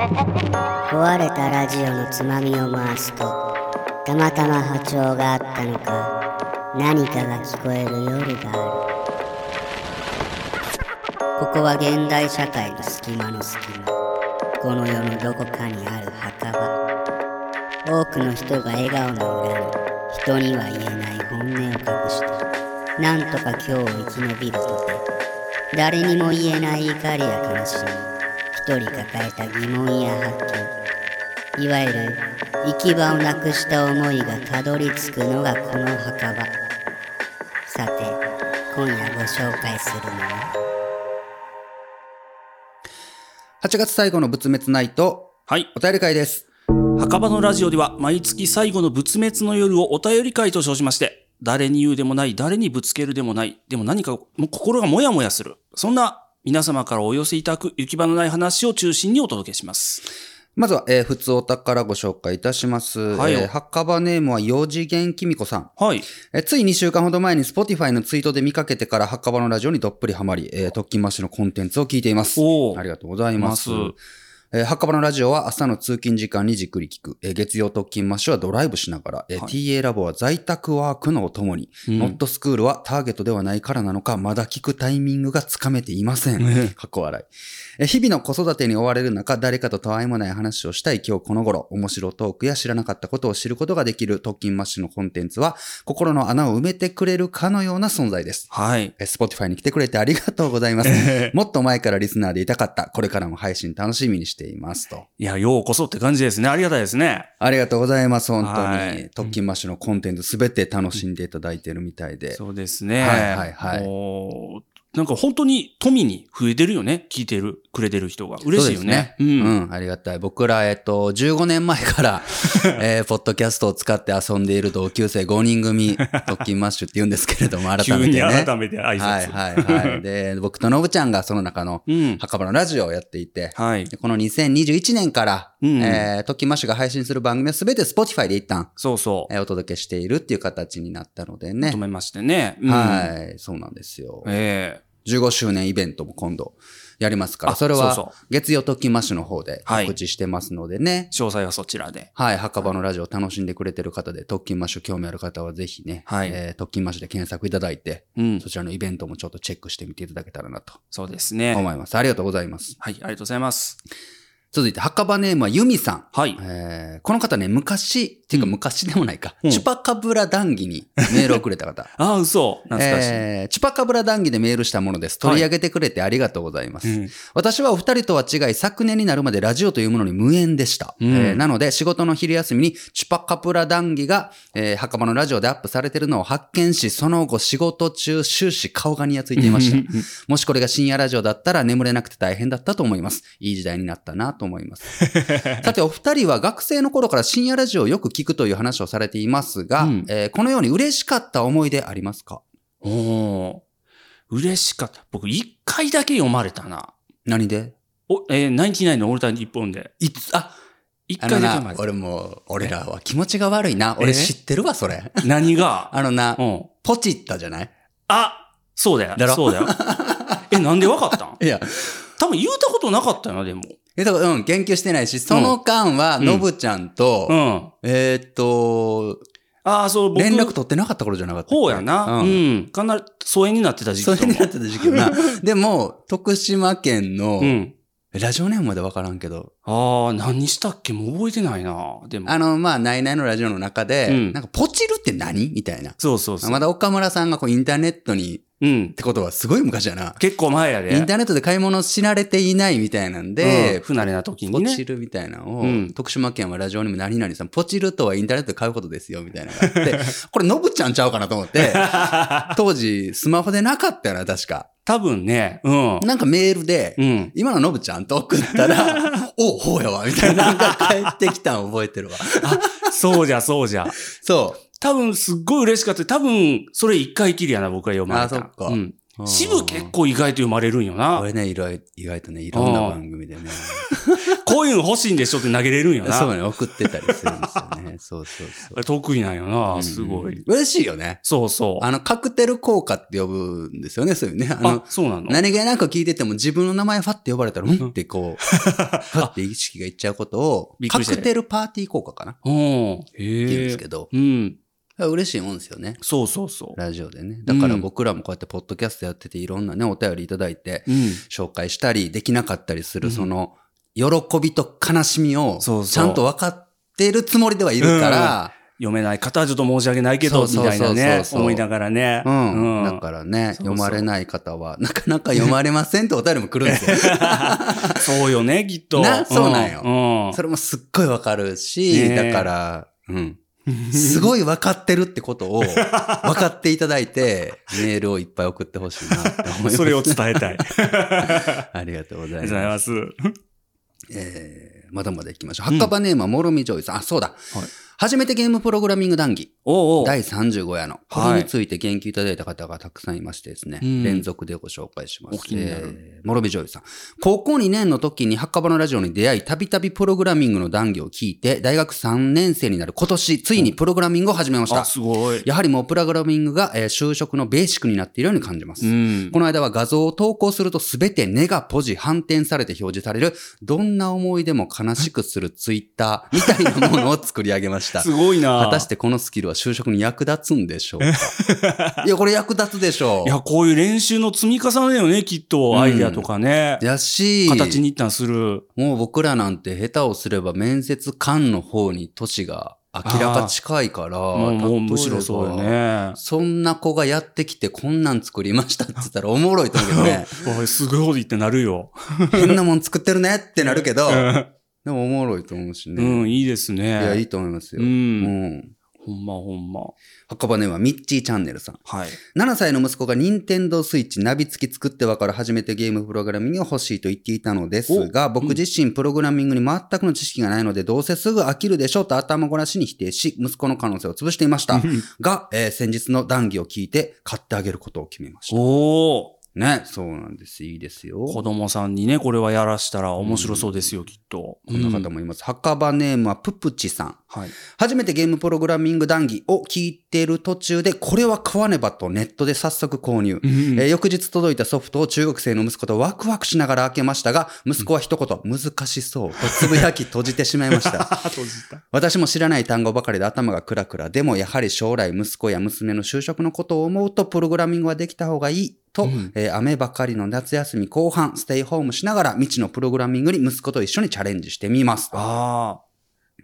壊れたラジオのつまみを回すとたまたま波長があったのか何かが聞こえる夜がある。ここは現代社会の隙間の隙間。この世のどこかにある墓場。多くの人が笑顔の裏に人には言えない本音を隠してなんとか今日を生き延びるとて誰にも言えない怒りや悲しみ。一人抱えた疑問や発見いわゆる行き場をなくした思いがたどり着くのがこの墓場さて今夜ご紹介するのは？8月最後の仏滅ナイト、はい。お便り会です。墓場のラジオでは毎月最後の仏滅の夜をお便り会と称しまして、誰に言うでもない、誰にぶつけるでもない、でも何かもう心がもやもやする。そんな皆様からお寄せいただく行き場のない話を中心にお届けします。まずは、えー、ふつおたからご紹介いたします。はいえー墓場ネームは4次元きみこさん。はい。えーつい2週間ほど前に Spotify のツイートで見かけてから墓場のラジオにどっぷりハマり、えー、トッキンマッシュのコンテンツを聞いています。おーありがとうございます。ますえー墓場のラジオは朝の通勤時間にじっくり聞く。えー月曜トッキンマッシュはドライブしながら。えーはい TA ラボは在宅ワークのお供に。うんノットスクールはターゲットではないからなのか、まだ聞くタイミングがつかめていません。ね かっこ笑い。え日々の子育てに追われる中、誰かとたわいもない話をしたい今日この頃、面白トークや知らなかったことを知ることができるトッキンマッシュのコンテンツは、心の穴を埋めてくれるかのような存在です。はい。え Spotify に来てくれてありがとうございます。もっと前からリスナーでいたかった。これからも配信楽しみにしていますと。いや、ようこそって感じですね。ありがたいですね。ありがとうございます。本当に。はいトッキンマッシュのコンテンツすべて楽しんでいただいてるみたいで。そうですね。はいはいはいなんか本当にとみに増えてるよね。聞いてる、くれてる人が。嬉しいよね。そうね。う。うんん、ありがたい。僕ら、えっと、15年前から、えー、ポッドキャストを使って遊んでいる同級生5人組、トッキンマッシュって言うんですけれども、改めてね。改めて挨拶。はいはいはい。で、僕とのぶちゃんがその中のうん。墓場のラジオをやっていて、はい。でこの2021年から、うんえー、トッキンマッシュが配信する番組はすべて Spotify で一旦、そうそう。えーお届けしているっていう形になったのでね止。めましてね。うんはい、そうなんですよ。ええ15周年イベントも今度やりますから、あそれは月曜トッキンマッシュの方ではい告知してますのでね。詳細はそちらで。はい、墓場のラジオ楽しんでくれてる方で、トッキンマッシュ興味ある方はぜひね、はいえートッキンマッシュで検索いただいて、うん。そちらのイベントもちょっとチェックしてみていただけたらなとそうですね。思います。ありがとうございます。はい、ありがとうございます。続いて、墓場ネームはユミさん。はい。えーこの方ね、昔、っていうかうん昔でもないか、うんチュパカブラ談義にメールをくれた方。ああ、嘘。懐かしい。えーチュパカブラ談義でメールしたものです。取り上げてくれてありがとうございます。うん私はお二人とは違い、昨年になるまでラジオというものに無縁でした。うんえーなので、仕事の昼休みにチュパカプラ談義が、えー墓場のラジオでアップされているのを発見し、その後仕事中終始顔がにやついていました。もしこれが深夜ラジオだったら眠れなくて大変だったと思います。いい時代になったなと思います。さて、お二人は学生の頃から深夜ラジオをよく聞くという話をされていますが、うんえーこのように嬉しかった思い出ありますか？おお嬉しかった。僕、一回だけ読まれたな。何で？お、えー、ナインティナインのオールタイム一本で。いつ、あ、一回だけ読まれ、た。俺もう、俺らは気持ちが悪いな。俺え知ってるわ、それ。何が？あのな、うん。ポチったじゃない？あそうだよ。だろ？そうだよ。え、なんでわかったん？いや、多分言うたことなかったよな、でも。えっと、うん、言及してないし、その間は、うんのぶちゃんと、うん。えーっと、ああ、そう、僕。連絡取ってなかった頃じゃなかったっけ？ほうやな。ううん。ん。かなり疎遠になってた時期ともそれになってた時期よな。でも、徳島県の、うん。ラジオネームまでわからんけど、ああ、何したっけ？もう覚えてないな。でも。あの、まあ、ナイナイのラジオの中で、うんなんか、ポチるって何？みたいな。そうそうそう。まだ岡村さんがこう、インターネットに、っうん。てことはすごい昔やな。結構前やで。インターネットで買い物し慣れていないみたいなんで、うん不慣れな時にね。ポチるみたいなのを、うん徳島県はラジオネーム何々さん、ポチるとはインターネットで買うことですよ、みたいなのがあって、これ、のぶちゃんちゃうかなと思って、当時、スマホでなかったよな、確か。多分ね、うん。なんかメールで、うん。今ののぶちゃんと送ったら、おほうやわ、みたいなのが返ってきたの覚えてるわ。そうじゃ、そうじゃ。そ多分すっごい嬉しかった。多分、それ一回きりやな、僕は読まれた。あそっかうん。う。支部結構意外と読まれるんよなこ。れね、いろいろ、意外とね、いろんな番組でね。こういうの欲しいんでしょって投げれるんよな。そうね、送ってたりするんですよね。そうそうそう。あれ得意なんよな、すごい。うん嬉しいよね。そうそう。あの、カクテル効果って呼ぶんですよね、そういうね。ああの、そうなの？何気なく聞いてても自分の名前ファって呼ばれたら、うんってこう、ファって意識がいっちゃうことをカクテルパーティー効果かな？ってうん。へ言うんでえす。けど、うん。嬉しいもんですよね。そうそうそラジオでね。だから僕らもこうやってポッドキャストやってていろんなね、お便りいただいて。紹介したり、できなかったりする、うんその、喜びと悲しみを、そうそうちゃんと分かってるつもりではいるから、読めない方はちょっと申し訳ないけど、みそうそうそうそうたいなね、思いながらね。うん。うんだからね、そうそう読まれない方は、なかなか読まれませんってお便りも来るんですよ。そうよね、きっと。なそうなんようん。それもすっごいわかるし、ねえだから、うん。すごい分かってるってことを 分かっていただいて、メールをいっぱい送ってほしいなって思います。それを伝えたい。ありがとうございありがとうございま。す。えー、まだまだ行きましょう。墓場ネームはモロミジョイさん。あ、そうだ。はい初めてゲームプログラミング談義。おうおう。第35夜の。こはいれについて言及いただいた方がたくさんいましてですね。うん連続でご紹介します。えーモロミジョイさん。高校2年の時に墓場のラジオに出会い、たびたびプログラミングの談義を聞いて、大学3年生になる今年、ついにプログラミングを始めましたあ、。すごい。やはりもうプログラミングが、えー就職のベーシックになっているように感じます。うん。この間は画像を投稿するとすべてネガポジ反転されて表示される、どんな思いでも悲しくするツイッターみたいなものを作り上げました。すごいな。果たしてこのスキルは就職に役立つんでしょうか？いや、これ役立つでしょう。いや、こういう練習の積み重ねよね、きっと。うんアイデアとかね。やし、形に一旦する。もう僕らなんて下手をすれば面接官の方に年が明らか近いから、もう、むしろそうよね。そんな子がやってきてこんなん作りましたって言ったらおもろいと思うけどね。おいすごいってなるよ。変なもん作ってるねってなるけど、うでもおもろいと思うしね。ん、いいですね。いや、いいと思いますよ。う。うんん。ほんまほんま。墓場ネームはミッチーチャンネルさん。はい。7歳の息子が任天堂スイッチナビ付き作ってわかる初めてゲームプログラミングが欲しいと言っていたのですが、僕自身プログラミングに全くの知識がないので、どうせすぐ飽きるでしょうと頭ごなしに否定し、息子の可能性を潰していました。が、えー先日の談義を聞いて買ってあげることを決めました。おー。ね、そうなんです。いいですよ。子供さんにね、これはやらしたら面白そうですよ、きっと。こんな方うんもいます。墓場ネームはププチさん。はい。初めてゲームプログラミング談義を聞いている途中で、これは買わねばとネットで早速購入。えー翌日届いたソフトを中学生の息子とワクワクしながら開けましたが、息子は一言、難しそうとつぶやき閉じてしまいました。閉じた。私も知らない単語ばかりで頭がクラクラ。でもやはり将来息子や娘の就職のことを思うと、プログラミングはできた方がいい。と、うんえー雨ばかりの夏休み後半、ステイホームしながら未知のプログラミングに息子と一緒にチャレンジしてみます。ああ。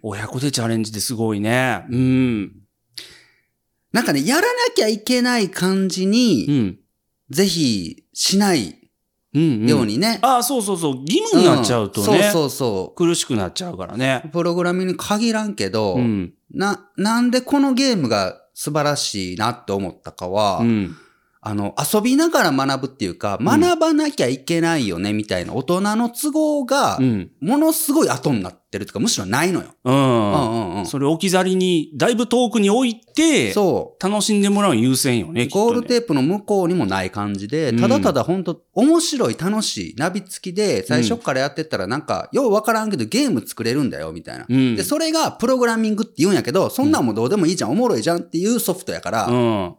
親子でチャレンジってすごいね。うん。なんかね、やらなきゃいけない感じに、うん。ぜひしないうん、うん。ようにね。ああ、そうそうそう。義務になっちゃうとね。んそうそうそ苦しくなっちゃうからねう。。プログラミングに限らんけど、うん。な、なんでこのゲームが素晴らしいなって思ったかは、うん。あの、遊びながら学ぶっていうか、学ばなきゃいけないよね、みたいな大人の都合がう、ん。ものすごい後になってるとか、むしろないのよ。う。うんんうんうん。それ置き去りに、だいぶ遠くに置いて、そう。楽しんでもらうの優先よね、ねゴールテープの向こうにもない感じで、うんただただ本当面白い、楽しい、ナビ付きで、最初からやってったらなんか、ようわからんけどゲーム作れるんだよ、みたいな。うんで、それがプログラミングって言うんやけど、そんなんもどうでもいいじゃん、おもろいじゃんっていうソフトやから、うん。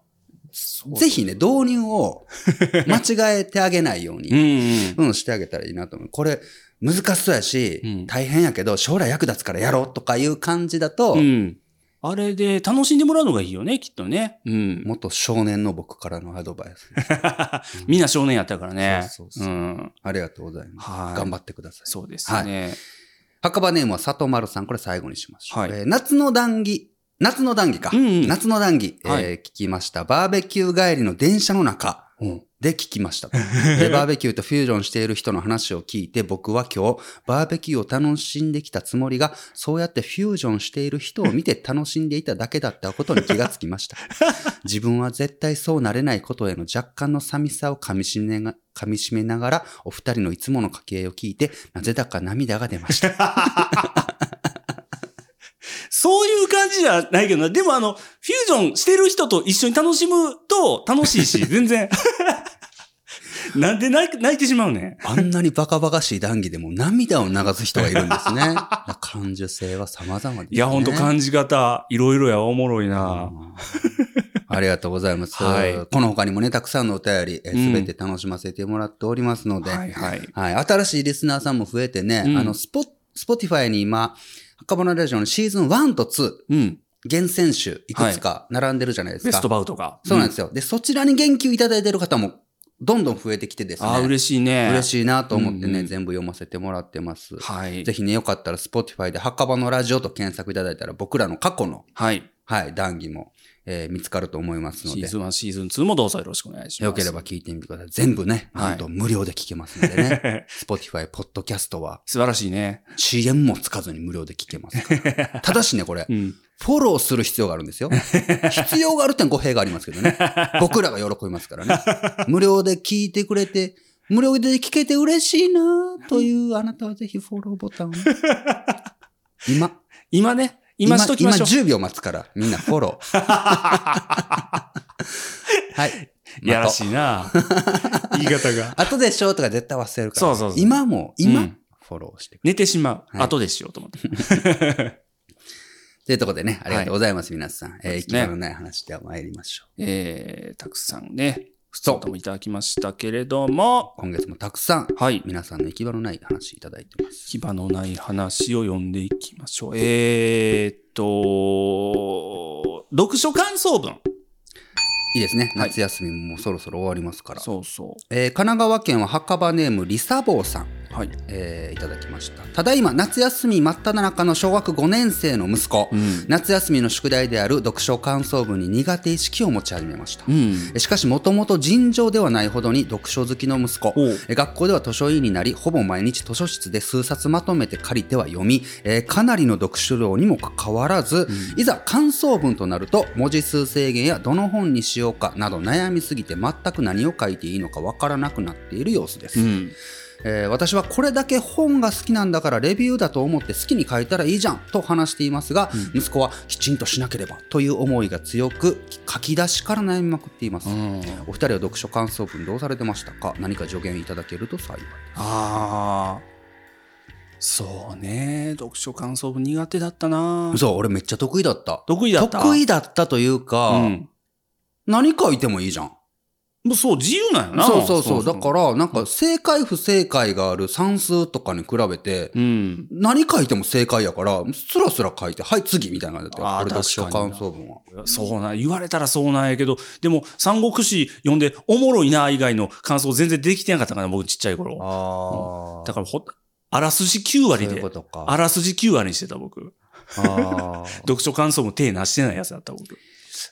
ぜひね、導入を 間違えてあげないよううんに、うん。うん、してあげたらいいなと思う。これ、難しそうやし、うん大変やけど、将来役立つからやろうとかいう感じだと、うん。あれで楽しんでもらうのがいいよね、きっとね。うん。元少年の僕からのアドバイス。みんな少年やったからね。そうそうそううん。ありがとうございます。はい頑張ってください。そうですね。墓場ネームは里丸さん。これ最後にしましょう。はいえー夏の談義。夏の談義か。うんうん夏の談義、えーはい聞きました。バーベキュー帰りの電車の中で聞きました。えーバーベキューとフュージョンしている人の話を聞いて、僕は今日、バーベキューを楽しんできたつもりが、そうやってフュージョンしている人を見て楽しんでいただけだったことに気がつきました。自分は絶対そうなれないことへの若干の寂しさを噛みしめが噛み締めながら、お二人のいつもの掛け合いを聞いて、なぜだか涙が出ました。そういう感じじゃないけどな。でもあの、フュージョンしてる人と一緒に楽しむと楽しいし、全然。なんで泣いてしまうね。あんなにバカバカしい談義でも涙を流す人がいるんですね。感受性は様々です、ね。いや、ほんと感じ方、いろいろや、おもろいな。うんありがとうございます。はいこの他にもね、たくさんのお便り、すうんべて楽しませてもらっておりますので、はいはい。はい。新しいリスナーさんも増えてね、うんあの、スポ、 Spotify に今、墓場ラジオのシーズン1と2、うん。厳選集、いくつか並んでるじゃないですか。ベストバウトが。そうなんですよ。で、そちらに言及いただいてる方も、どんどん増えてきてですね。ああ、嬉しいね。嬉しいなと思ってね、うんうん全部読ませてもらってます。はい。ぜひね、よかったら、 Spotify で墓場のラジオと検索いただいたら、僕らの過去の、はい。はい、談義も、えー見つかると思いますのでシーズ、ン1、シーズン2もどうぞよろしくお願いします。よければ聞いてみてください。全部ね、はいなんと無料で聞けますのでね。 Spotify、ポッドキャストは、素晴らしいね。CM もつかずに無料で聞けます。ただしね、これう、ん。フォローする必要があるんですよ。必要があるって語弊がありますけどね。僕らが喜びますからね。無料で聞いてくれて、無料で聞けて嬉しいなというあなたはぜひフォローボタンを。今、今ね、今しときましょう。今10秒待つから、みんなフォロー。はい。いやらしい。いな。言い方が。後でしょとか絶対忘れるから。そうそうそう今も、今、うんフォローしてく寝てしまう。はい後でしようと思って。というところでね、ありがとうございます、皆さん。えー、そうですね息のない話では参りましょう。えー、たくさんね、普そうもいただきましたけれども、今月もたくさん、はい。皆さんの行き場のない話いただいてます。牙のない話を読んでいきましょう。えーっと、読書感想文。いいですね。はい夏休みもそろそろ終わりますから。そうそえー神奈川県は墓場ネームリサボーさん。う。はい。えーいただきました。ただいま夏休み真っ只中の小学5年生の息子。うん。夏休みの宿題である読書感想文に苦手意識を持ち始めました。うん。しかしもともと尋常ではないほどに読書好きの息子学校では図書委員になりほぼ毎日図書室で数冊まとめて借りては読み、えーかなりの読書量にもかかわらず、いざ感想文となると文字数制限やどの本にしようかなど悩みすぎて全く何を書いていいのかわからなくなっている様子です、うん。えー私はこれだけ本が好きなんだからレビューだと思って好きに書いたらいいじゃんと話していますが、息子はきちんとしなければという思いが強く書き出しから悩みまくっています、うん。お二人は読書感想文どうされてましたか？何か助言いただけると幸いですああ。そうね。読書感想文苦手だったな。そう俺めっちゃ得意だった得意だった。得意だったというか、うん。何書いてもいいじゃんもうそう、自由なんやな。そうそうそうだからなんか正解不正解がある算数とかに比べて、うん。何書いても正解やから、スラスラ書いて、はい、次みたいなだったよ。あー俺読書感想文は。そうな、言われたらそうなんやけど、でも、三国志読んで、おもろいな、以外の感想全然できてなかったかな、僕ちっちゃい頃。あだから、ほ、あらすじ9割でそういう。あらすじ9割にしてた、僕。読書感想も手なしてないやつだった、僕。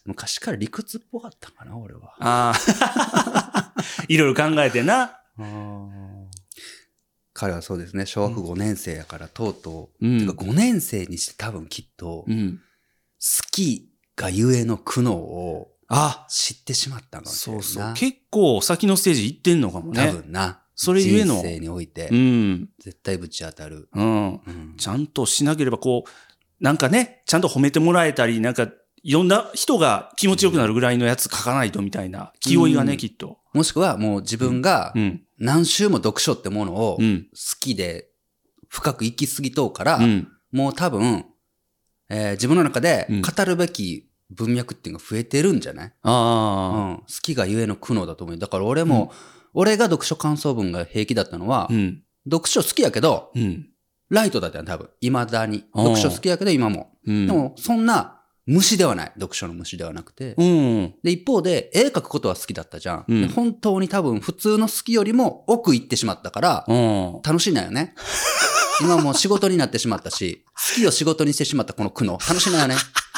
昔から理屈っぽかったかな、俺は。ああ。いろいろ考えてな。彼はそうですね、小学5年生やから、とうとう、うんてか5年生にして多分きっと、好うん。きがゆえの苦悩をあ、知ってしまったのかもしれそうそう。ないな。結構先のステージ行ってんのかもね。多分な。それゆえの人生においてう、ん。絶対ぶち当たる。うん。うんちゃんとしなければ、こう、なんかね、ちゃんと褒めてもらえたり、なんか、いろんな人が気持ちよくなるぐらいのやつ書かないとみたいな気負いがね、うんきっと。もしくはもう自分がうん。何週も読書ってものを好うん。きで深く行き過ぎとうから、うん。もう多分、えー自分の中でうん語るべき文脈っていうのが増えてるんじゃない、あうあ。ん、好きがゆえの苦悩だと思う。だから俺も、俺が読書感想文が平気だったのは、うん。読書好きやけど、うん。ライトだったよ、多分。未だに。読書好きやけど今も。うん。でも、そんな虫ではない。読書の虫ではなくて。うん。で、一方で、絵描くことは好きだったじゃん。うんで本当に多分、普通の好きよりも奥行ってしまったから、うん。楽しいんだよね。今もう仕事になってしまったし、好きを仕事にしてしまったこの苦悩、楽しいんだよね。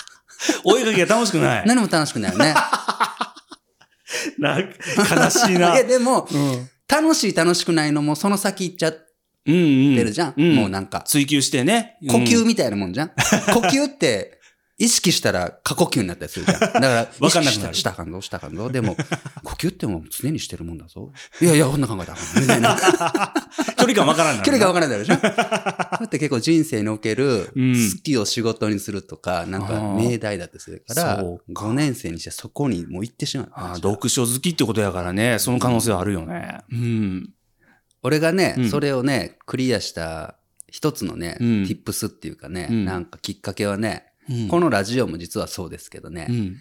お絵かきが楽しくない。何も楽しくないよね。な悲しいな。いや、でも、うん。楽しい楽しくないのもその先行っちゃってうんうん。るじゃん。うん。もうなんか、追求してね。呼吸みたいなもんじゃん。呼吸って、意識したら過呼吸になったりするじゃん。だから、わかんなくなる意識したらしたらあかんぞ、したらあかんぞ。でも、呼吸ってもう常にしてるもんだぞ。いやいや、こんな考えたみたいな。距離感わからんな。距離が分からないでしょだって結構人生におけるうん好きを仕事にするとか、なんか命題だってするから、そうか5年生にしてそこにもう行ってしまう。ああ、読書好きってことやからね、その可能性はあるよね。うん。俺がね、うんそれをね、クリアした一つのね、うん tips っていうかね、うんなんかきっかけはね、うんこのラジオも実はそうですけどね、うん。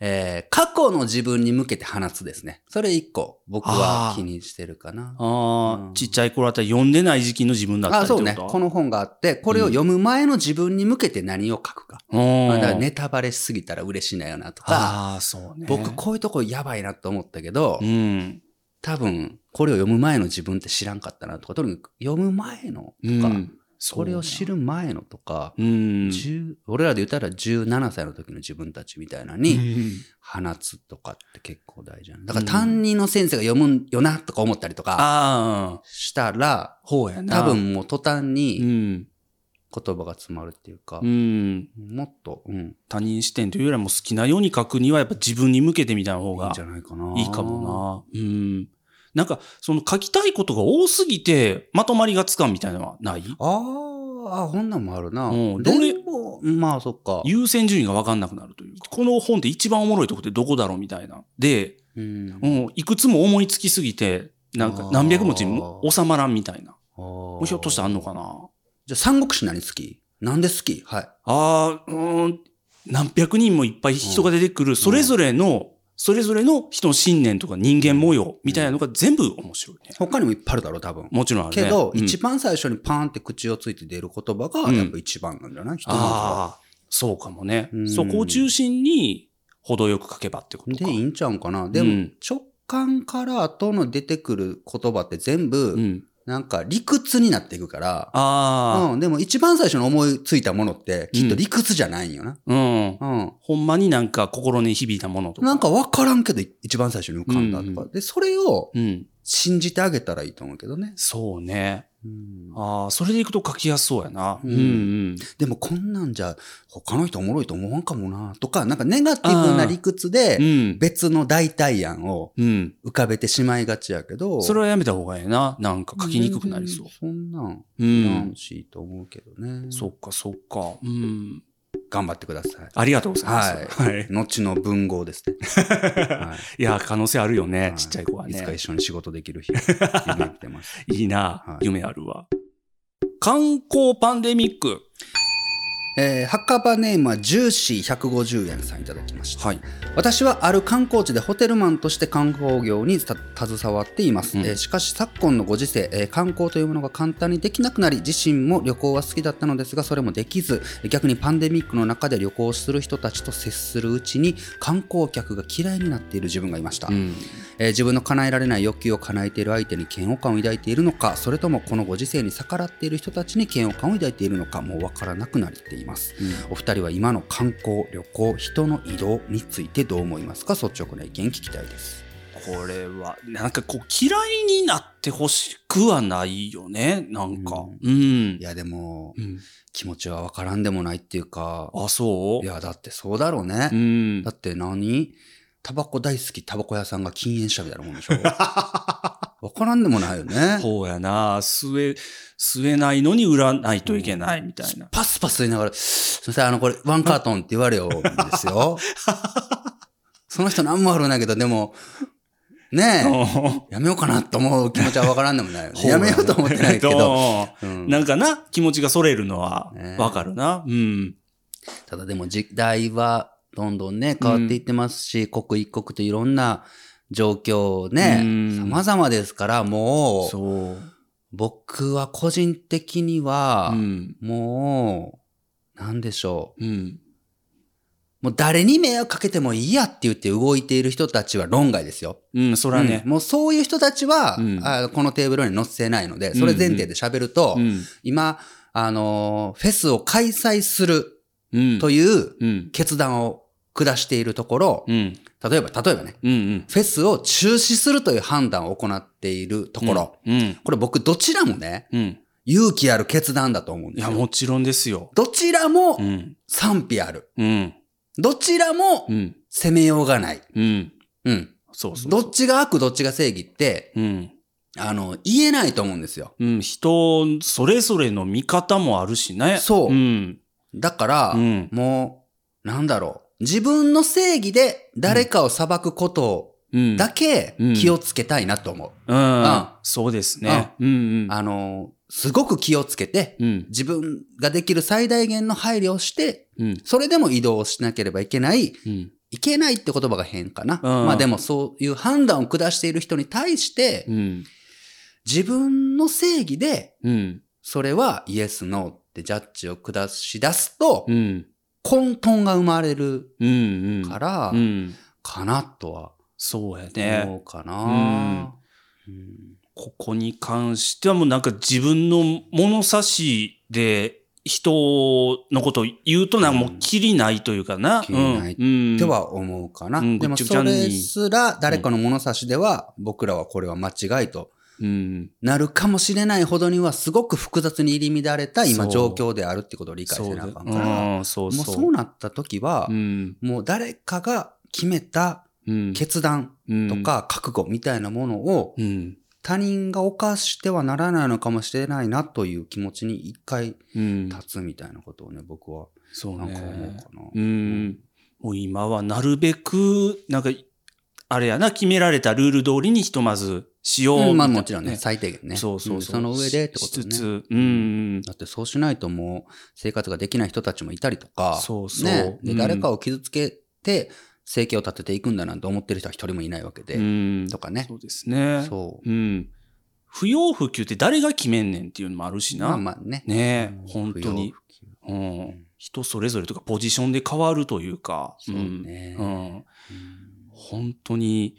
えー過去の自分に向けて放つですね。それ一個、僕は気にしてるかな。ああ、うんちっちゃい頃だったら読んでない時期の自分だったりあ、ってこと？そうね。この本があって、これを読む前の自分に向けて何を書くか。うんまあだからネタバレしすぎたら嬉しいなよなとか、ああ、そうね。僕こういうとこやばいなと思ったけど、うん。多分これを読む前の自分って知らんかったなとか、とにかく読む前のとか、うんこれを知る前のとか、うん。10俺らで言ったら17歳の時の自分たちみたいなのに放つとかって結構大事なのだから担任の先生が読むんよなとか思ったりとかしたら。多分もう途端うにん。言葉が詰まるっていうかう、ん。もっと、うん、い他人視点というよりはもう好きなように書くにはやっぱ自分に向けてみたいな方がいんじゃないかな。いいかもな。うん。なんか、その書きたいことが多すぎて、まとまりがつかんみたいなのはない？あーあ、こんなんもあるな。うん。でどれ？も、まあそっか。優先順位が分かんなくなるというか、この本って一番おもろいとこってどこだろうみたいな。で、うん。うん、いくつも思いつきすぎて、なんか何百文字も収まらんみたいな。ひょっとしてあんのかな？じゃあ三国志何好き？なんで好き？はい。ああ、うーん、何百人もいっぱい人が出てくる、それぞれの、それぞれの人の信念とか人間模様みたいなのが全部面白いね。他にもいっぱいあるだろう、多分。もちろんあるね。けど、うん一番最初にパーンって口をついて出る言葉が、うんやっぱ一番なんじゃない、人の中ああ、そうかもねう。んそこを中心に、程よく書けばってことか。で、いいんちゃうんかな。でも、うん直感から後の出てくる言葉って全部、うん。なんか理屈になっていくから、あうん、でも一番最初に思いついたものって、きっと理屈じゃないんよな。あ、うん。うん。ほんまになんか心に響いたものとか。なんかわからんけど、一番最初に浮かんだとか。うんで、それをうん。信じてあげたらいいと思うけどね。そうね。うんああ、それでいくと書きやすそうやな。ううんんうん。でもこんなんじゃ、他の人おもろいと思わんかもな、とか、なんかネガティブな理屈で、うん。別の代替案をうん。浮かべてしまいがちやけど、それはやめた方がええな。なんか書きにくくなりそう。そんなん、うん。しいと思うけどね。そっかそっか。うん。頑張ってください。ありがとうございます。はい。はい。後の文豪ですね。はいや、可能性あるよねい。ちっちゃい子はいね。つか一緒に仕事できる日、夢見てます。いいなは。い夢あるわ。観光パンデミック。えー、墓場ネームはジューシー150円さんいただきました。はい。私はある観光地でホテルマンとして観光業にた携わっています、うんえーしかし昨今のご時世、えー観光というものが簡単にできなくなり自身も旅行は好きだったのですがそれもできず逆にパンデミックの中で旅行する人たちと接するうちに観光客が嫌いになっている自分がいました、うん。えー自分の叶えられない欲求を叶えている相手に嫌悪感を抱いているのかそれともこのご時世に逆らっている人たちに嫌悪感を抱いているのかもう分からなくなっています。お二人は今の観光旅行人の移動についてどう思いますか？率直な意見聞きたいです。これは、なんかこう、嫌いになってほしくはないよね？なんか。うん。いやでもうん。気持ちは分からんでもないっていうか。あ、そう？いやだってそうだろうね、うん。だ。って何？タバコ大好きタバコ屋さんが禁煙したみたいなもんでしょ？分からんでもないよねそうやな。吸え、吸えないのに売らないといけないみたいな。パスパス言いながら、すいません、あの、これ、ワンカートンって言われよ、ですよ。その人何もあるんだけど、でも、ねえ、やめようかなと思う気持ちはわからんでもないよね。やめようと思ってないけど。うんなんかな、気持ちがそれるのはねわかるな。うん。ただでも時代はどんどんね、変わっていってますし、刻一刻といろんな状況ね、うん様々ですから、もう、そう。僕は個人的には、うん。もう、なんでしょう。うん。もう誰に迷惑かけてもいいやって言って動いている人たちは論外ですよ。うん、そらねうん。もうそういう人たちは、うんあこのテーブルに載せないので、それ前提で喋ると、うん。今、あのーフェスを開催するうん。といううん。決断を下しているところ、うん。例えば、例えばね、うん。うん。フェスを中止するという判断を行っているところ、うん。これ僕どちらもね、うん。勇気ある決断だと思うんいや、ですよ。もちろんですよ。どちらもうん。賛否ある。うん。どちらもうん。責めようがない。うん。うん。そうそう。どっちが悪、どっちが正義って、うん。あの、言えないと思うんですよ。うん。人、それぞれの見方もあるしね。そううん。だから、うんもう、なんだろう。自分の正義で誰かを裁くことうん。だけうん気をつけたいなと思う。うん。うんそうですね。うんうん。あの、すごく気をつけて、うん。自分ができる最大限の配慮をして、うん。それでも移動しなければいけない、うん。いけないって言葉が変かな。うんまあでもそういう判断を下している人に対して、うん。自分の正義で、うん。それはイエス、ノーってジャッジを下し出すとう、ん。混沌が生まれる。からう、ん。かなとはそうやね。思うかな。うんここに関してはもうなんか自分の物差しで人のことを言うとなんかもうきりないというかな。きりないうん。っては思うかな。うんでもそれすら誰かの物差しでは、僕らはこれは間違いとうん。なるかもしれないほどにはすごく複雑に入り乱れた今状況であるってことを理解そうだせなあかんから、うん、そう。もうそうなった時はう、ん。もう誰かが決めたうん。決断うんと、か覚悟みたいなものをうん。他人が犯してはならないのかもしれないなという気持ちに一回うん。立つみたいなことをね、僕はそうなんか思うね。かな。うん。もう今はなるべく、なんか、あれやな、決められたルール通りにひとまずしよううんまあもちろんね、最低限ね。そうそうそう。んその上でってことね。しつつ、うん。だってそうしないともう生活ができない人たちもいたりとか、そうそうね、でうん誰かを傷つけて生計を立てていくんだなんて思ってる人は一人もいないわけで、うん。とかね。そうですね。。そうん。不要不急って誰が決めんねんっていうのもあるしう。な。まあまあね。ねえうん本当に。うん。人それぞれとかポジションで変わるというか。そうね。うん。本当に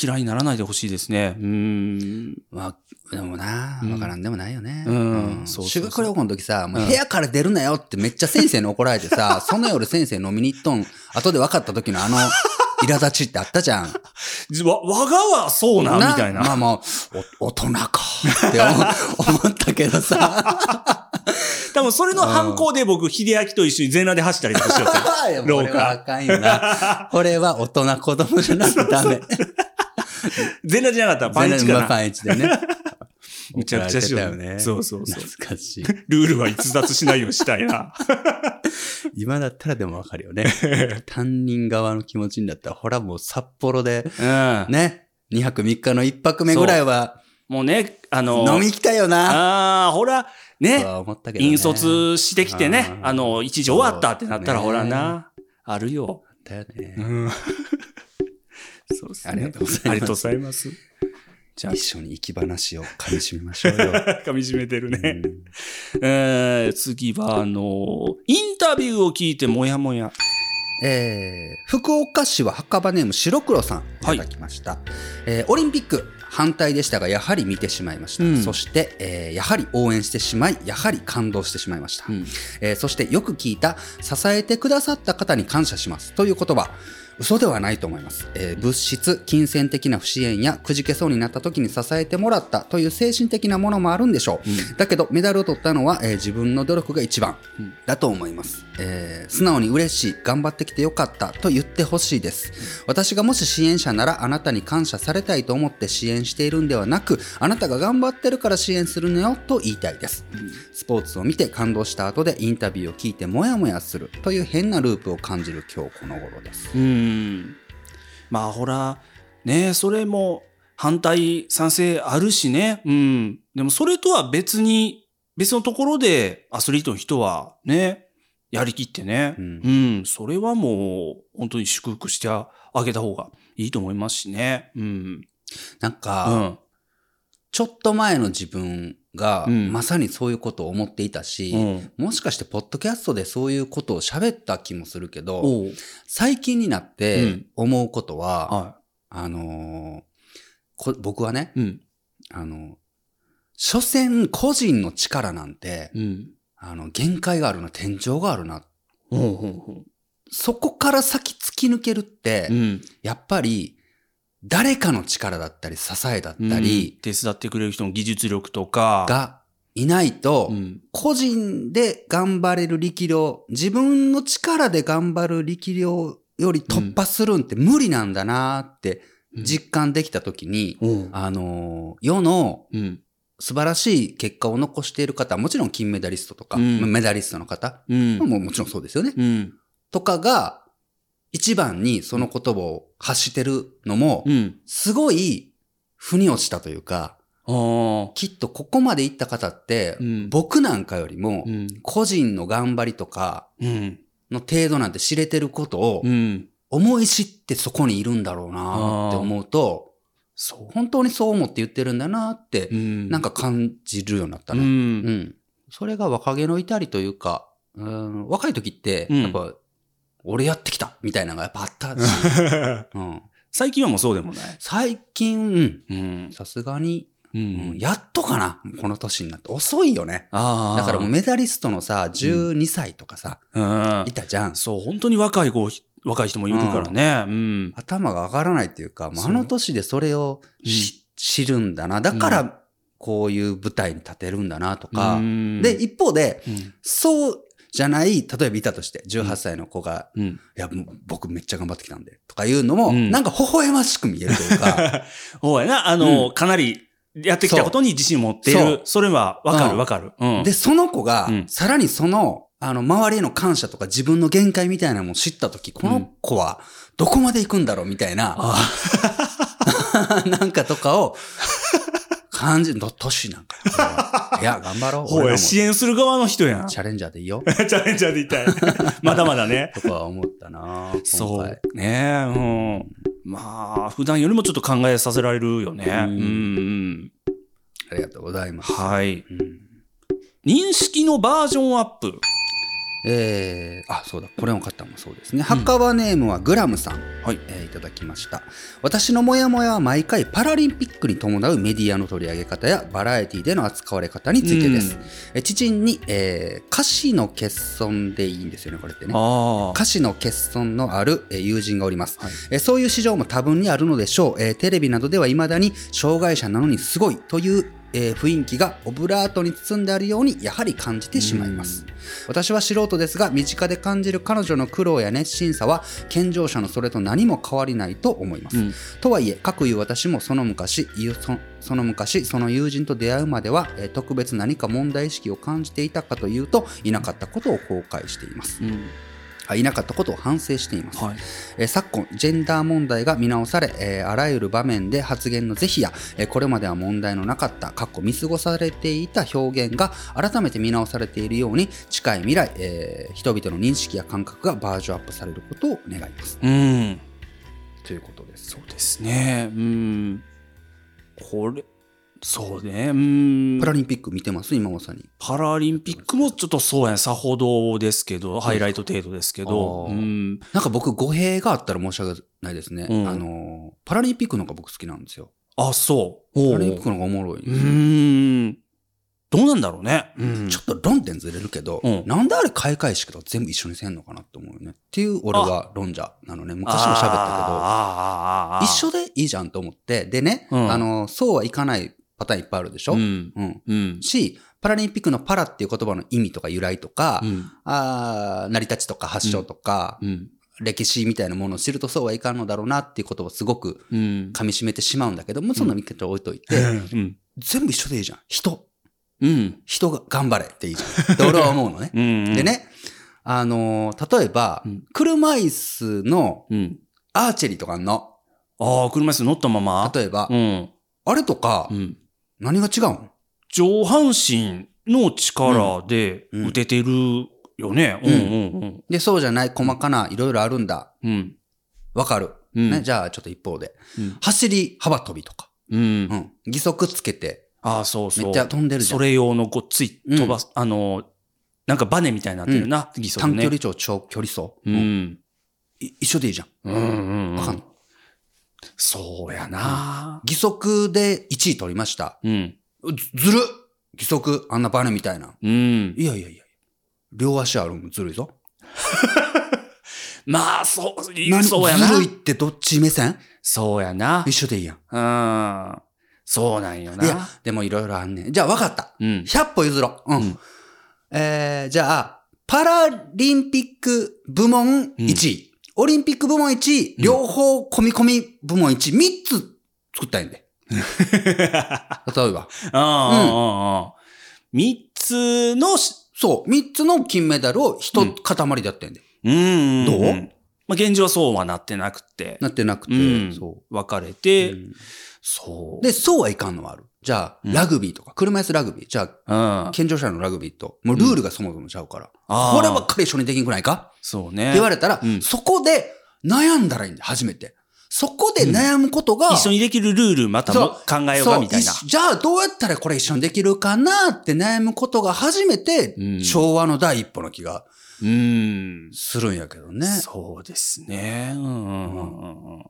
嫌いにならないでほしいですね。うん。まあ、でもな、うんわからんでもないよね。うんそうそうそう修学旅行の時さ、もううん部屋から出るなよってめっちゃ先生に怒られてさ、その夜先生飲みに行っとん、後で分かった時のあの、苛立ちってあったじゃん。わ、我がはそうな、みたいな。まあまあ、お大人かって思 思ったけどさ。多分それの反抗で僕、秀明と一緒に全裸で走ったりとかしよう いや廊下これはあかんよな。これは大人子供じゃなくてダメ。全裸じゃなかったらパンイチかな。パンイチでね。むちゃくちゃしようね。そうそうそう懐かしい。ルールは逸脱しないようにしたいな。今だったらでもわかるよね。担任側の気持ちになったら、ほらもう札幌で、うん。ね、2泊3日の1泊目ぐらいは、もうね、あの、飲み行きたいよな。ああ、ほら、とね、ね。引率してきてね、あの、一時終わったってなったら、ほらな、あるよ。だよね。うん。そうですね。ありがとうございますありがとうございます。じゃ一緒に行き話を噛み締めましょうよ。あ、噛み締めてるね。うんえー、次は、あの、インタビューを聞いてもやもや。えー、福岡市は墓場ネーム白黒さんいただきました、えーオリンピック反対でしたがやはり見てしまいました、うん。そして、えーやはり応援してしまいやはり感動してしまいました、うん。えーそしてよく聞いた支えてくださった方に感謝します。という言葉嘘ではないと思います、えー物質金銭的な不支援やくじけそうになった時に支えてもらったという精神的なものもあるんでしょう、だけどメダルを取ったのは、えー自分の努力が一番うん。だと思います、えー素直に嬉しい頑張ってきてよかったと言ってほしいです。私がもし支援者ならあなたに感謝されたいと思って支援しているんではなくあなたが頑張ってるから支援するのよと言いたいです。スポーツを見て感動した後でインタビューを聞いてモヤモヤするという変なループを感じる今日この頃です。うん。まあ、ほら、ね、それも反対、賛成あるしね。うん。でも、それとは別に、別のところでアスリートの人はね、やりきってね。ううんん。それはもう、本当に祝福してあげた方がいいと思いますしね。うん。なんうか、ん。ちょっと前の自分がうんまさにそういうことを思っていたし、うん。もしかしてポッドキャストでそういうことを喋った気もするけど、最近になっうてん思うことは、はあのーこ僕はね、い。うん。あの、所詮個人の力なんて、うん。あの、限界があるな、天井があるな。そこから先突き抜けるって、う。うん。やっぱり、誰かの力だったり、支えだったうんり、手伝ってくれる人の技術力とか。がいないと、うん。個人で頑張れる力量、自分の力で頑張る力量より突破するんって無理なんだなって実感できたときに、うん。あのー世のうん。素晴らしい結果を残している方、もちろん金メダリストとか、うんメダリストの方、うん。もうもちろんそうですよね。うん。とかが、一番にその言葉を発してるのも、うん。すごい、腑に落ちたというか。きっとここまで行った方って、うん僕なんかよりもう、ん。個人の頑張りとかうん。の程度なんて知れてることをう、ん。思い知ってそこにいるんだろうなって思うと、そ本当にそう思って言ってるんだなって。なんか感じるようになったう。ね。うんん。それが若気の至りというか、うん、若い時って、うんやっぱ、俺やってきたみたいなのがやっぱあったし、うん、最近はもうそうでもない。最近。さすがに、ううん。やっとかなこの年になって。遅いよね。だからもうメダリストのさ、12歳とかさ、うんい。たじゃん。そう、本当に若い子、若い人もいるからね。うん。頭が上がらないっていうか、もうあの年でそれをし知るんだな。だから、こういう舞台に立てるんだなとか。うんで、、一方で、うん。そうじゃない、例えばいたとして、18歳の子が、うん。いや、僕めっちゃ頑張ってきたんで、とかいうのも、うんなんか微笑ましく見えるというか、そうやな。あの、うかなり、やってきたことに自信を持っている。それはわかうんるわかる。うん。で、その子が、うんさらにその、あの、周りへの感謝とか自分の限界みたいなのを知ったとき、この子はどこまで行くんだろうみたいな、あ なんかとかを感じる、ど年なんかよ。いや、頑張ろう。ほらも支援する側の人やん。チチャレンジャーでいいよ。ャレンジャーでいたい。まだまだね。とかは思ったなそう。ねえ、うん。まあ、普段よりもちょっと考えさせられるよね。うんうんうん。ありがとうございます。はい。うん認識のバージョンアップ。えー、あ、そうだ、これの方もそうですね。墓場ネームはグラムさん。はい。えーいただきました私のモヤモヤは毎回パラリンピックに伴うメディアの取り上げ方やバラエティでの扱われ方についてです、え知人に、えー歌詞の欠損でいいんですよねこれってね。歌詞の欠損のあるえー友人がおります、はいえーそういう市場も多分にあるのでしょう、えーテレビなどでは未だに障害者なのにすごいという、えー雰囲気がオブラートに包んであるようにやはり感じてしまいます。私は素人ですが身近で感じる彼女の苦労や熱心さは健常者のそれと何も変わりないと思います、うん。とはいえ各いう私もその昔その昔その友人と出会うまでは、えー特別何か問題意識を感じていたかというといなかったことを後悔しています。うん。あいなかったことを反省しています、はい。えー昨今ジェンダー問題が見直され、えーあらゆる場面で発言の是非や、えーこれまでは問題のなかった過去見過ごされていた表現が改めて見直されているように近い未来、えー人々の認識や感覚がバージョンアップされることを願いますうん。ということですそうですね。うん。これ、そうね。うん。パラリンピック見てます？今まさにパラリンピックもちょっとそうやね。さほどですけど、ハイライト程度ですけど。うん。なんか僕語弊があったら申し訳ないですね、うんあのーパラリンピックの方が僕好きなんですよあ、そう。パラリンピックの方がおもろいんうん。どうなんだろうね。うんちょっと論点ずれるけど、うんなんであれ開会式と全部一緒にせんのかなって思うよね。っていう俺は論者なのね。昔も喋ったけど、一緒でいいじゃんと思って、でね、うんあの、そうはいかないパターンいっぱいあるでしょ、ううん、ん。うん。し、パラリンピックのパラっていう言葉の意味とか由来とか、うん。あー成り立ちとか発祥とか、うん。歴史みたいなものを知るとそうはいかんのだろうなっていうことをすごくうん。噛み締めてしまうんだけども、そんな見方置いといて、うん。全部一緒でいいじゃん。人。うん。人が頑張れっていいじゃん。って俺は思うのね。うん。で。ね、あのー例えば、うん車椅子のうん。アーチェリーとかの。ああ、車椅子乗ったまま？例えば、うん。あれとか、うん。何が違うん？上半身の力でうん打ててるよね。うんうんうんで、そうじゃない細かないろいろあるんだ。うん。うん。わかる。うんね、じゃあちょっと一方で。うん走り幅跳びとか。うんう。ん。義足つけて、ああ、そうそう。めっちゃ飛んでるじゃん。それ用のごっつい飛ばす、あの、なんかバネみたいになってるな、義足ね。短距離超長距離走。ううん一緒でいいじゃん。うんうんうん。わかんのそうやな。義足で1位取りました。うん。ずずるっ義足、あんなバネみたいな。うん。いやいやいや。両足あるのずるいぞ。まあ、そう、何そうやな。ずるいってどっち目線？そうやな。一緒でいいやん。うん。そうなんよいやな。、でもいろいろあんねん。じゃあ分かった。うん。100歩譲ろう。うん。うんえー、じゃあ、パラリンピック部門1位。オリンピック部門1位。うん両方込み込み部門1位。3つ作ったんやんで。例えば。ああ、ああ、三つのし、そう。3つの金メダルを一塊でやってんで。うん。どう？まあ現状はそうはなってなくて、なってなくて、うんそ別れう。て、うんそう。で、そうはいかんのはある。じゃあ、うんラグビーとか、車椅子ラグビー。じゃあ、うん。健常者のラグビーと、もうルールがそもそもちゃうから。こればっかり一緒にできんくないか？そうね。って言われたら、うんそこで悩んだらいいんだよ、初めて。そこで悩むことが、一緒にできるルールまたも考えようかみたいな。じゃあどうやったらこれ一緒にできるかなって悩むことが初めて、うん昭和の第一歩の気がうん。するんやけどね。そうですね。うんうんうんうん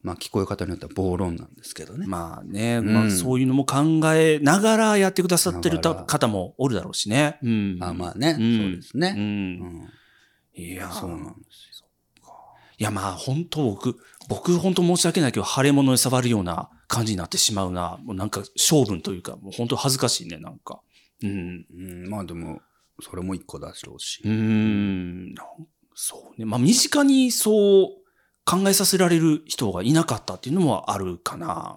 まあ聞こえ方によっては暴論なんですけどね。まあね、んまあそういうのも考えながらやってくださってる方もおるだろうしね。うん。まあまあね、うんそうですう。ね。うんんいや、そうなんですよ。いやまあ本当僕、僕本当申し訳ないけど、腫れ物に触るような感じになってしまうな。もうなんか性分というか、もう本当恥ずかしいね、なんか。うん。うん、まあでも、それも一個だしろうしう。ーん。そうね。まあ身近にそう考えさせられる人がいなかったっていうのもあるかな。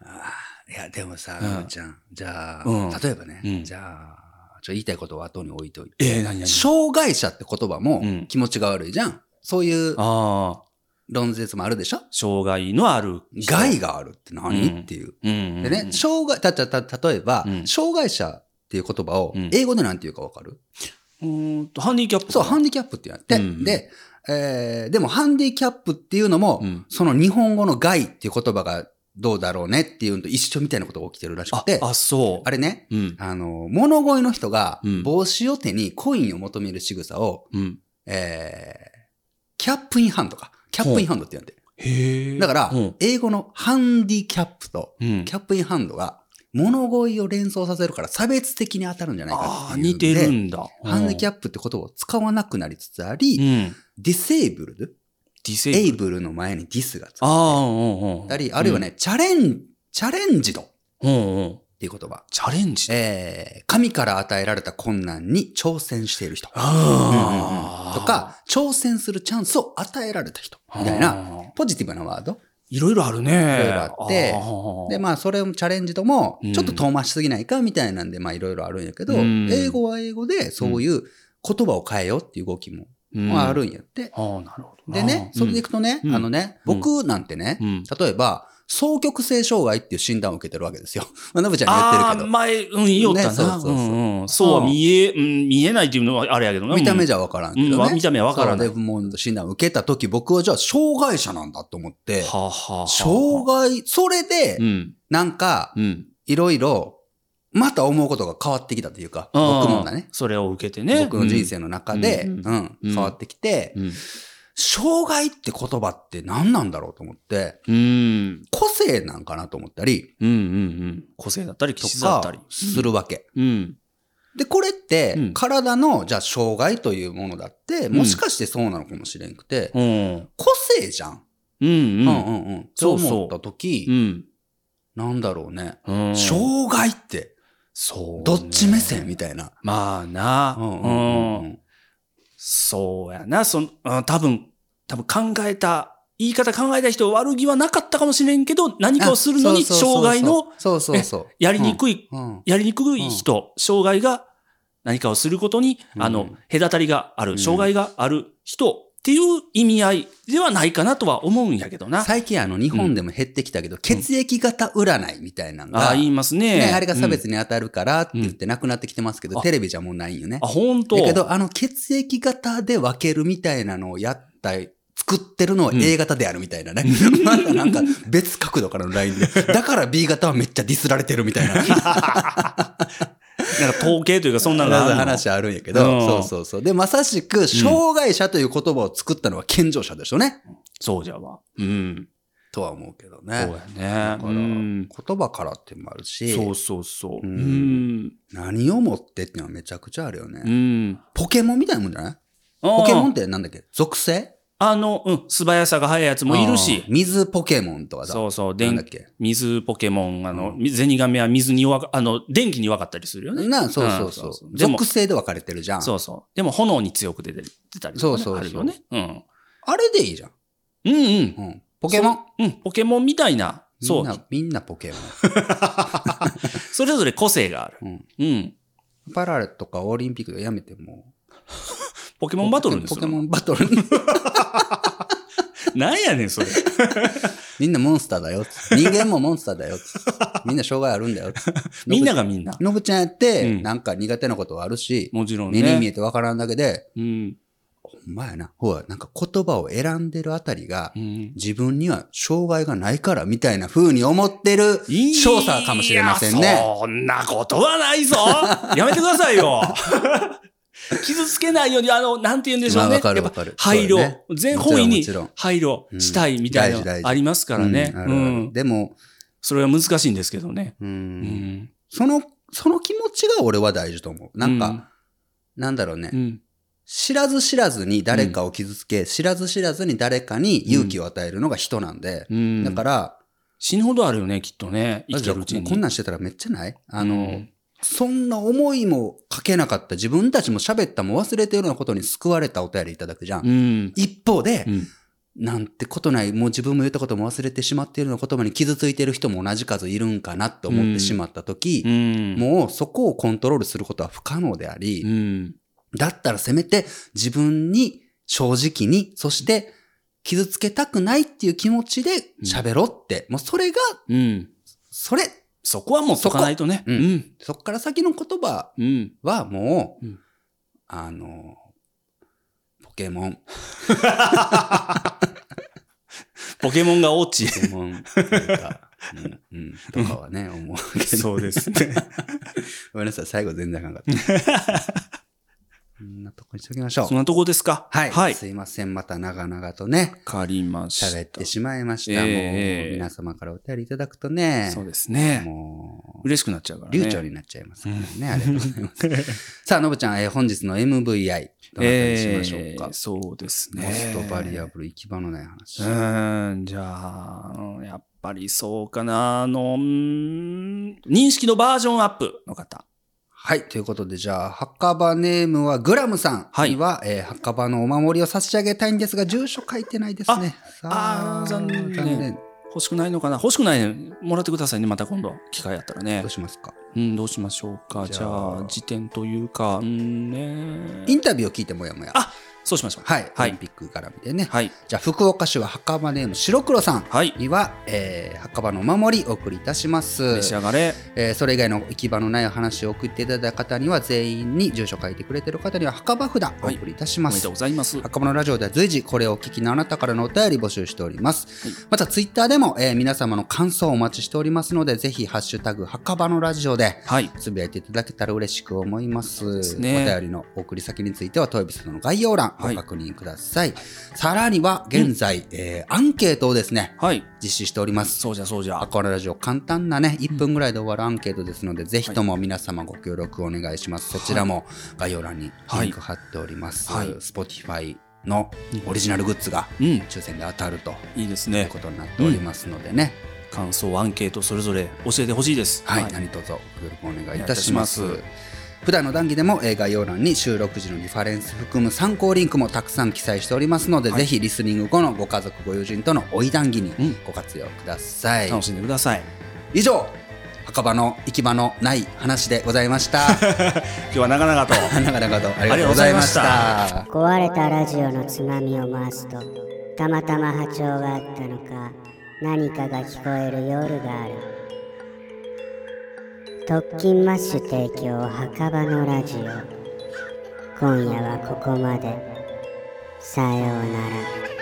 ああいや、でもさ、うんちゃん、じゃあ、うん例えばね、うんじゃあ、ちょ言いたいことを後に置いといて。ええ何々障害者って言葉もうん。気持ちが悪いじゃん。そういう論説もあるでしょ？障害のある人。害があるって何、うん。っていう。うんうんうん。でね、障害、た、た、た、例えば、うん。障害者っていう言葉をうん。英語でなんて言うかわかる、うーんと、ハンディキャップそう、ハンデディキャップって言って、うん。で、えーでもハンディキャップっていうのも、うん。その日本語の害っていう言葉がどうだろうねっていうのと一緒みたいなことが起きてるらしくて、あ、あ、そう。あれね、うん。あの、物乞いの人がうん帽子を手にコインを求める仕草を、うん。えー、キャップインハンドか。キャップインハンドって言うんだよ。へえ。だからうん、英語のハンディキャップとうんキャップインハンドが物乞いを連想させるから差別的に当たるんじゃないかっていう似てるでんだ。ハンディキャップって言葉を使わなくなりつつあり、うん。ディセーブルドディセエイイブル。の前にディスがつああ、うんうん。たり、あるいはね、チャレン、チャレンジドっうん。うんうん。ていう言葉。チャレンジ。えー、神から与えられた困難に挑戦している人。ああ。とか、挑戦するチャンスを与えられた人。みたいな、な。ポジティブなワード。いろいろあるね。いろいろあってで、まあ、それをチャレンジともうん、ちょっと遠回しすぎないかみたいなんで、まあ、いろいろあるんやけど、うん英語は英語で、そういう言葉を変えようっていう動きも、うんまあ、あるんやって。ああ、なるほどな。でね、それでいくとね、うんあのね、うん僕なんてね、うん例えば、双極性障害っていう診断を受けてるわけですよ。まあ、のぶちゃんに言ってるああ、けど。前、うん、言いよったな。ねそうそうそううんうんそうは見え、うん、見えないっていうのはあれやけどな。見た目じじゃわからんけど見た目はわからないそうで、もう診断を受けた時、僕はじゃあ、障害者なんだと思って、はあ、はあはあ、障害、それでう、ん。なんか、うん。いろいろ、また思うことが変わってきたというか、僕もだね。それを受けてね。僕の人生の中で、ううんん、うん変わってきて、うん。障害って言葉って何なんだろうと思って、うん。個性なんかなと思ったり、うん。うん。うん。個性だったり、と気質だったりか。するわけ。うん。で、これってうん、体の、じゃあ、障害というものだって、もしかしてそうなのかもしれんくて、うん。個性じゃん。うん。うんうん。うんうん。そう思った時、うん。なんだろうね。うん。障害って、そうね。どっち目線みたいな。まあな。うんうんうんそうやな。その、うん多分、多分考えた、言い方考えた人悪気はなかったかもしれんけど、何かをするのに障害の、そうそうそう。やりにくい、うん。うんやりにくい人、障害が何かをすることに、うんあの、隔たりがある、うん障害がある人っていう意味合いではないかなとは思うんやけどな。最近あの日本でも減ってきたけど、血液型占いみたいなのが、ああ、言いますね。ね、あれが差うん別に当たるからって言ってなくなってきてますけど、うんテレビじゃもうないんよねあ、。本当だけど、あの血液型で分けるみたいなのをやった、作ってるのは A 型であるみたいなね。またなんか別角度からのラインで。だから B 型はめっちゃディスられてるみたいな。なんか統計というかそんなのがあるの？話あるんやけど、うんそうそうそう。で、まさしく、障害者という言葉を作ったのは健常者でしょうね。そうじゃわ。うん。とは思うけどそうね。やね。だからうん。言葉からってもあるし、そうそうそう。ううんん。何をもってっていうのはめちゃくちゃあるよね。うん。ポケモンみたいなもんじゃない？ポポケモンってなんだっけ？属性？あの、うん、素早さが速いやつもいるし。水ポケモンとかさ。そうそう、電なんだっけ？水ポケモン、あの、うゼニガメは水に弱か、あの、電気に弱かったりするよね。な、そうそうそう。うんそうそう属性で分かれてるじゃん。そうそう。でも炎に強く出て出たりとかね、そうそうそうあるよね。うん。あれでいいじゃん。うんうん。うん。ポケモン？そううん、ポケモンみたいな、そう。みんな、みんなポケモン。それぞれ個性がある。うん。うん。パラレとかオリンピックでやめてもポケモンバトルにすポケモンバトル。なんやねん、それ。みんなモンスターだよ。人間もモンスターだよ。みんな障害あるんだよ。みんながみんな。のぶちゃんやって、うんなんか苦手なことはあるし、もちろんね。目に見えてわからんだけで、うん。ほんまやな。ほら、なんか言葉を選んでるあたりが、うん。自分には障害がないからみたいな風に思ってる少佐かもしれませんいやね。そんなことはないぞやめてくださいよ 傷つけないように、あの、なんて言うんでしょうね。まあわかるやっぱ配慮、ね全方位に配慮したいみたいなありますからね。うん。でも、それは難しいんですけどね。うんうん。その、その気持ちが俺は大事と思う。なんか、うんなんだろうね、うん。知らず知らずに誰かを傷つけ、知らず知らずに誰かに勇気を与えるのが人なんで、うん。だから、死ぬほどあるよね、きっとね。生きてるうちに。こんなんしてたらめっちゃない？あの、うんそんな思いもかけなかった自分たちも喋ったも忘れてるようなことに救われたお便りいただくじゃん。うん。一方で、うん。なんてことない、もう自分も言ったことも忘れてしまっているような言葉に傷ついてる人も同じ数いるんかなって思ってしまった時、うん。もうそこをコントロールすることは不可能であり、うん。だったらせめて自分に正直に、そして傷つけたくないっていう気持ちで喋ろうって、もうそれが、うん。それ、そこはもう解かないとね。うん。そっから先の言葉うん。はもう、うんあの、ポケモン、ポケモンが落ち。ポケモン、なんか、うん、うん、とかはね、思うけど。そうですね。ごめんなさい、最後全然あかんかった。なとこにしときましょう。そんなとこですか？はい。はい。すいません、また長々とね、わかりました。喋ってしまいました。ええもう、皆様からお便りいただくとね、そうですね。もう、嬉しくなっちゃうからね。流暢になっちゃいますからね。ありがとうございます。さあ、のぶちゃん、えー本日の MVI、どなたにしましょうか？えーそうですね。モストバリアブル、行き場のない話。うーん、じゃあ、うんやっぱりそうかな。あの、うーん認識のバージョンアップの方。はい。ということで、じゃあ、墓場ネームはグラムさんには、えー墓場のお守りを差し上げたいんですが、住所書いてないですね。さあー残念欲しくないのかな？欲しくないね。もらってくださいね。また今度、機会あったらねどう。しますか？うん、どうしましょうか。じゃゃあ、時点というか、うんね。インタビューを聞いてもやもや。あそうしましょう。はい。はいオリンピックから見てね。はい。じゃあ、福岡市は墓場ネーム白黒さんはい。には、えー墓場のお守りお送りいたします。召し上がれ。えーそれ以外の行き場のない話を送っていただいた方には全員に住所書いてくれてる方には墓場札お送りいたしま。おめですとうございます。墓場のラジオでは随時これをお聞きのあなたからのお便り募集しております。はいまたツイッターでも、えー皆様の感想をお待ちしておりますのでぜひハッシュタグ墓場のラジオではい。つぶやいていただけたら嬉しく思います。すねお便りの送り先については、トイビスの概要欄、はいご確認ください。さらには、現在、えーアンケートをですね、はい。実施しております。そうじゃそうじゃ。アコララジオ簡単なね、1分ぐらいで終わるアンケートですので、ぜひとも皆様ご協力お願いします。そちらも概要欄にリンク貼っております。はい Spotify のオリジナルグッズがうん。抽選で当たるといいですね。いうことになっておりますのでね、感想、アンケート、それぞれ教えてほしいです。はい、何卒ご協力お願いいたします。普段の談義でもえー概要欄に収録時のリファレンス含む参考リンクもたくさん記載しておりますので、はい。ぜひリスニング後のご家族ご友人との追い談義にうん。ご活用ください、楽しんでください。以上墓場の行き場のない話でございました。今日は長々と。長々とありがとうございました。壊れたラジオのつまみを回すとたまたま波長があったのか何かが聞こえる夜がある特勤マッシュ提供墓場のラジオ。今夜はここまで。さようなら。